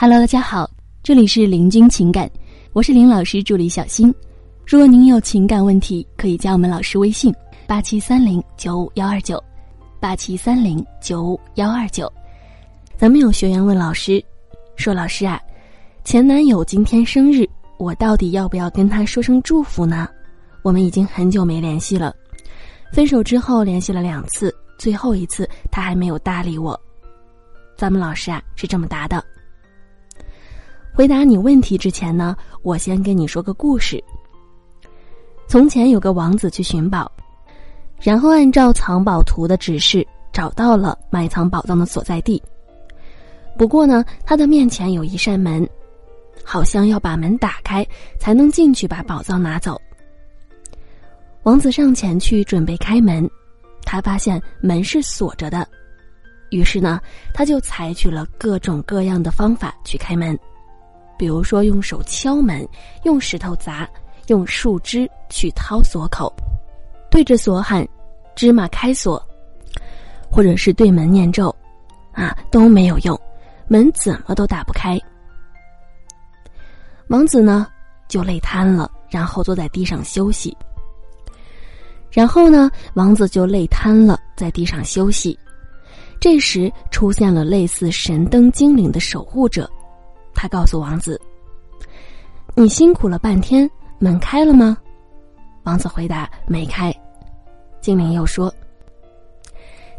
Hello，大家好，这里是林君情感，我是林老师助理小新。如果您有情感问题，可以加我们老师微信：八七三零九五幺二九，八七三零九五幺二九。咱们有学员问老师，说老师啊，前男友今天生日，我到底要不要跟他说声祝福呢？我们已经很久没联系了，分手之后联系了两次，最后一次他还没有搭理我。咱们老师啊是这么答的。回答你问题之前呢，我先跟你说个故事。从前有个王子去寻宝，然后按照藏宝图的指示找到了埋藏宝藏的所在地。不过呢，他的面前有一扇门，好像要把门打开才能进去把宝藏拿走。王子上前去准备开门，他发现门是锁着的，于是呢，他就采取了各种各样的方法去开门。比如说，用手敲门，用石头砸，用树枝去掏锁口，对着锁喊“芝麻开锁”，或者是对门念咒，啊，都没有用，门怎么都打不开。王子呢，就累瘫了，然后坐在地上休息。然后呢，王子就累瘫了，在地上休息。这时出现了类似神灯精灵的守护者。他告诉王子：“你辛苦了半天，门开了吗？”王子回答：“没开。”精灵又说：“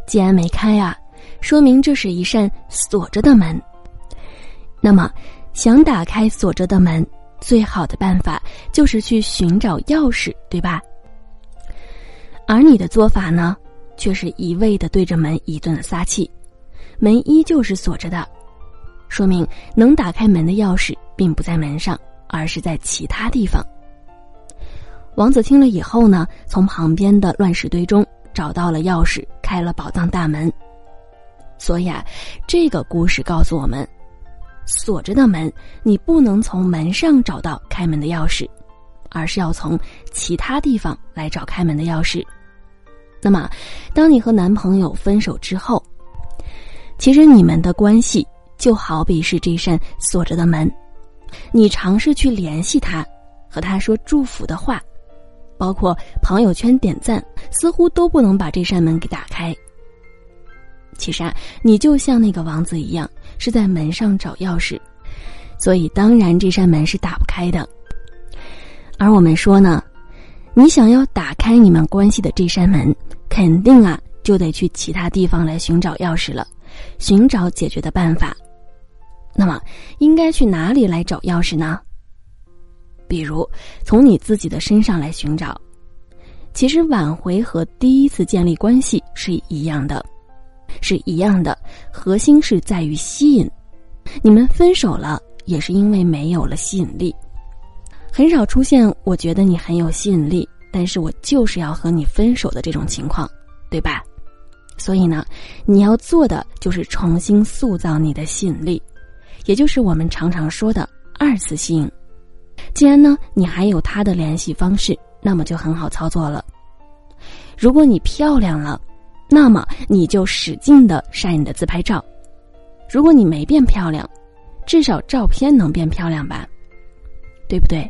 既然没开啊，说明这是一扇锁着的门。那么，想打开锁着的门，最好的办法就是去寻找钥匙，对吧？而你的做法呢，却是一味的对着门一顿撒气，门依旧是锁着的。”说明能打开门的钥匙并不在门上，而是在其他地方。王子听了以后呢，从旁边的乱石堆中找到了钥匙，开了宝藏大门。所以啊，这个故事告诉我们：锁着的门，你不能从门上找到开门的钥匙，而是要从其他地方来找开门的钥匙。那么，当你和男朋友分手之后，其实你们的关系。就好比是这扇锁着的门，你尝试去联系他，和他说祝福的话，包括朋友圈点赞，似乎都不能把这扇门给打开。其实啊，你就像那个王子一样，是在门上找钥匙，所以当然这扇门是打不开的。而我们说呢，你想要打开你们关系的这扇门，肯定啊就得去其他地方来寻找钥匙了，寻找解决的办法。那么，应该去哪里来找钥匙呢？比如，从你自己的身上来寻找。其实，挽回和第一次建立关系是一样的，是一样的，核心是在于吸引。你们分手了，也是因为没有了吸引力。很少出现我觉得你很有吸引力，但是我就是要和你分手的这种情况，对吧？所以呢，你要做的就是重新塑造你的吸引力。也就是我们常常说的二次吸引。既然呢，你还有他的联系方式，那么就很好操作了。如果你漂亮了，那么你就使劲的晒你的自拍照。如果你没变漂亮，至少照片能变漂亮吧，对不对？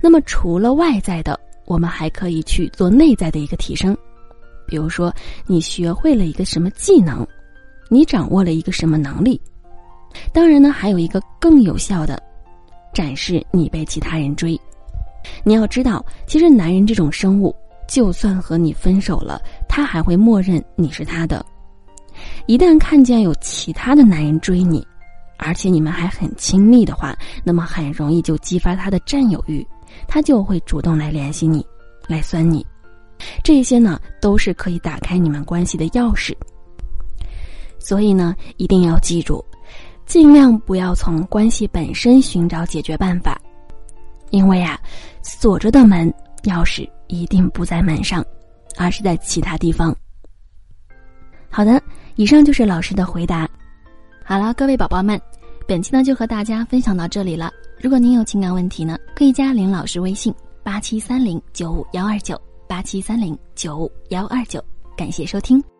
那么除了外在的，我们还可以去做内在的一个提升。比如说，你学会了一个什么技能，你掌握了一个什么能力。当然呢，还有一个更有效的，展示你被其他人追。你要知道，其实男人这种生物，就算和你分手了，他还会默认你是他的。一旦看见有其他的男人追你，而且你们还很亲密的话，那么很容易就激发他的占有欲，他就会主动来联系你，来酸你。这些呢，都是可以打开你们关系的钥匙。所以呢，一定要记住。尽量不要从关系本身寻找解决办法，因为啊，锁着的门钥匙一定不在门上，而是在其他地方。好的，以上就是老师的回答。好了，各位宝宝们，本期呢就和大家分享到这里了。如果您有情感问题呢，可以加林老师微信八七三零九五幺二九八七三零九五幺二九。感谢收听。